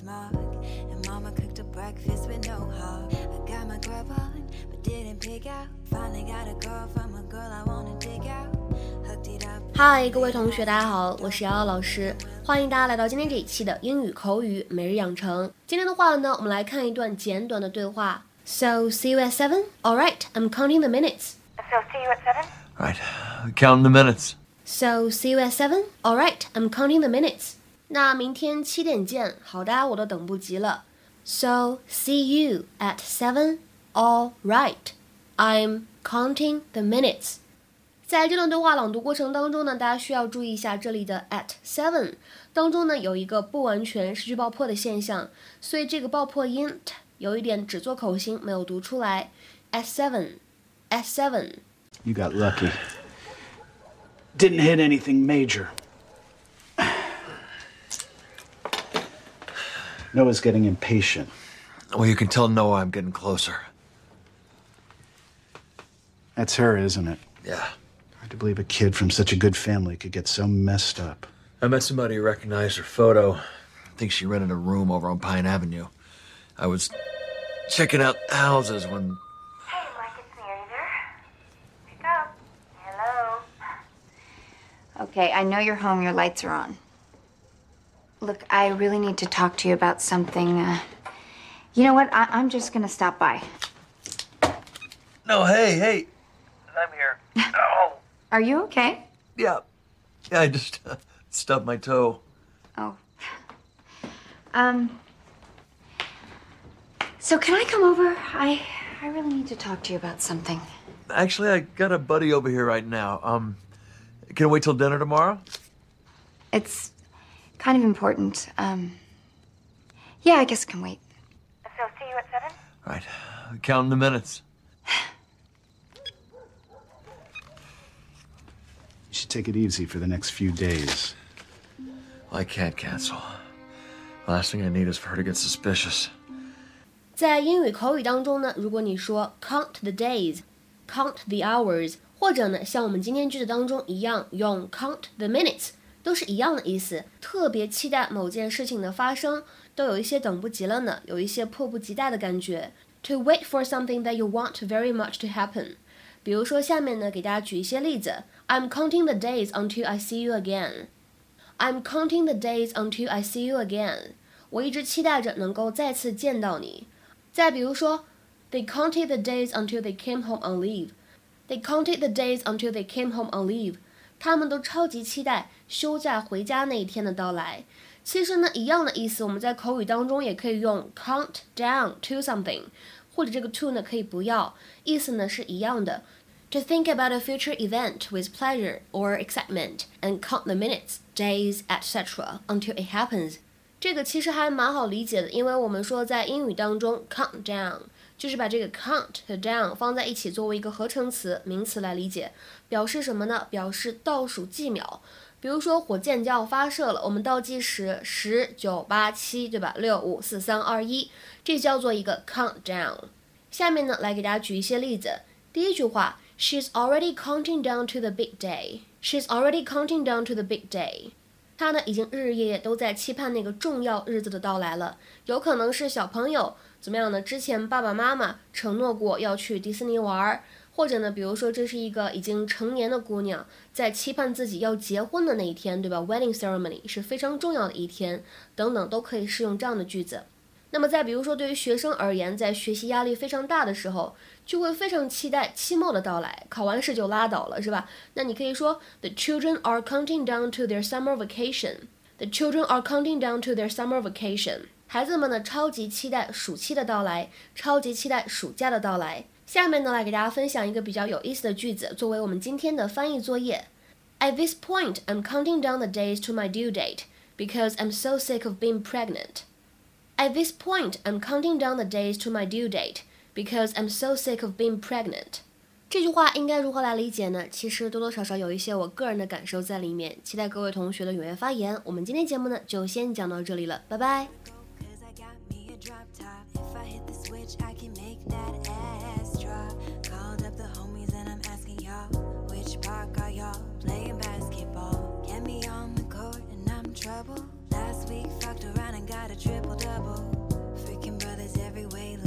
smog. And mama cooked a breakfast with no hog. I got my grub on, but didn't pick out. Finally got a girl from a girl I wanna dig out. Hooked it up. 嗨，各位同学，大家好，我是瑶瑶老师，欢迎大家来到今天这一期的英语口语每日养成。今天的话呢，我们来看一段简短的对话。So see you at seven. All right, I'm counting the minutes. So see you at seven? Right. Counting the minutes. So see you at seven. All right, I'm counting the minutes. 那明天七点见。好的，我都等不及了。So see you at seven. All right, I'm counting the minutes. 在这段对话朗读过程当中呢，大家需要注意一下这里的 at seven 当中呢有一个不完全失去爆破的现象，所以这个爆破音 t 有一点只做口型，没有读出来。at seven, at seven. You got lucky. Didn't hit anything major. Noah's getting impatient. Well, you can tell Noah I'm getting closer. That's her, isn't it? Yeah. Hard to believe a kid from such a good family could get so messed up. I met somebody who recognized her photo. I think she rented a room over on Pine Avenue. I was checking out houses when. Hey, Mike, it's me. Are there? Pick up. Hello. Okay, I know you're home. Your lights are on. Look, I really need to talk to you about something. Uh, you know what? I- I'm just gonna stop by. No, hey, hey. I'm here. Oh, Are you okay? yeah. Yeah, I just uh, stubbed my toe. Oh. Um. So can I come over? I I really need to talk to you about something. Actually, I got a buddy over here right now. Um, can I wait till dinner tomorrow? It's kind of important. Um. Yeah, I guess it can wait. So see you at seven. Right. Counting the minutes. You should take it easy for the next few days. I can't cancel. Last thing I need is for her to get suspicious. 在英语口语当中呢，如果你说 count the days, count the hours，或者呢像我们今天句子当中一样用 count the minutes， 都是一样的意思。特别期待某件事情的发生，都有一些等不及了呢，有一些迫不及待的感觉。To wait for something that you want very much to happen。比如说下面呢，给大家举一些例子。I'm counting the days until I see you again. I'm counting the days until I see you again. 我一直期待着能够再次见到你。再比如说，They counted the days until they came home on leave. They counted the days until they came home on leave. 他们都超级期待休假回家那一天的到来。其实呢，一样的意思，我们在口语当中也可以用 count down to something，或者这个 to 呢可以不要，意思呢是一样的。To think about a future event with pleasure or excitement and count the minutes, days, etc. until it happens. 这个其实还蛮好理解的，因为我们说在英语当中，count down 就是把这个 count 和 down 放在一起作为一个合成词名词来理解，表示什么呢？表示倒数计秒。比如说火箭就要发射了，我们倒计时十九八七，对吧？六五四三二一，这叫做一个 countdown。下面呢，来给大家举一些例子。第一句话，She's already counting down to the big day. She's already counting down to the big day. 他呢已经日日夜夜都在期盼那个重要日子的到来了。有可能是小朋友怎么样呢？之前爸爸妈妈承诺过要去迪士尼玩儿，或者呢，比如说这是一个已经成年的姑娘在期盼自己要结婚的那一天，对吧？Wedding ceremony 是非常重要的一天，等等都可以适用这样的句子。那么再比如说，对于学生而言，在学习压力非常大的时候，就会非常期待期末的到来，考完试就拉倒了，是吧？那你可以说，The children are counting down to their summer vacation. The children are counting down to their summer vacation. 孩子们呢，超级期待暑期的到来，超级期待暑假的到来。下面呢，来给大家分享一个比较有意思的句子，作为我们今天的翻译作业。At this point, I'm counting down the days to my due date because I'm so sick of being pregnant. At this point, I'm counting down the days to my due date because I'm so sick of being pregnant. 这句话应该如何来理解呢？其实多多少少有一些我个人的感受在里面，期待各位同学的踊跃发言。我们今天节目呢就先讲到这里了，拜拜。 Cause I got me a drop top. If I hit the switch, I can make that ass drop. Called up the homies and I'm asking y'all, which park are y'all playing basketball? Get me on the court and I'm in trouble. Last week, fucked around and got a triple double. Freaking brothers every way.